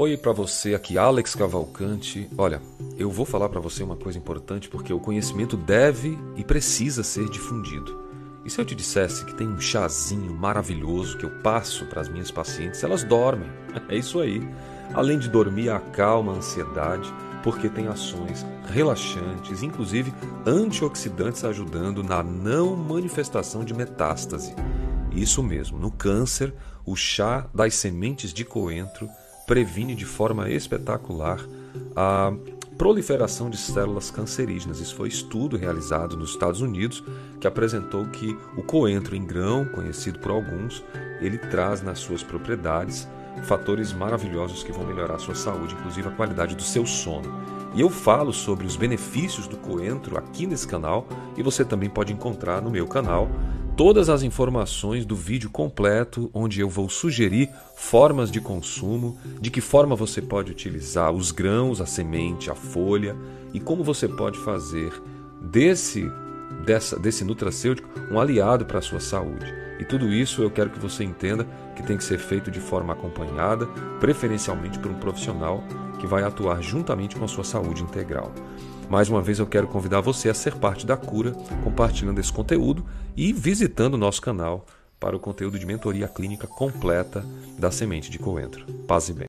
Oi para você, aqui Alex Cavalcante. Olha, eu vou falar para você uma coisa importante porque o conhecimento deve e precisa ser difundido. E se eu te dissesse que tem um chazinho maravilhoso que eu passo para as minhas pacientes, elas dormem. É isso aí. Além de dormir, acalma a ansiedade, porque tem ações relaxantes, inclusive antioxidantes ajudando na não manifestação de metástase. Isso mesmo, no câncer, o chá das sementes de coentro previne de forma espetacular a proliferação de células cancerígenas. Isso foi estudo realizado nos Estados Unidos que apresentou que o coentro em grão, conhecido por alguns, ele traz nas suas propriedades fatores maravilhosos que vão melhorar a sua saúde, inclusive a qualidade do seu sono. E eu falo sobre os benefícios do coentro aqui nesse canal e você também pode encontrar no meu canal todas as informações do vídeo completo, onde eu vou sugerir formas de consumo, de que forma você pode utilizar os grãos, a semente, a folha e como você pode fazer desse dessa, desse nutracêutico um aliado para a sua saúde. E tudo isso eu quero que você entenda que tem que ser feito de forma acompanhada, preferencialmente por um profissional que vai atuar juntamente com a sua saúde integral. Mais uma vez eu quero convidar você a ser parte da cura, compartilhando esse conteúdo e visitando o nosso canal para o conteúdo de mentoria clínica completa da semente de coentro. Paz e bem.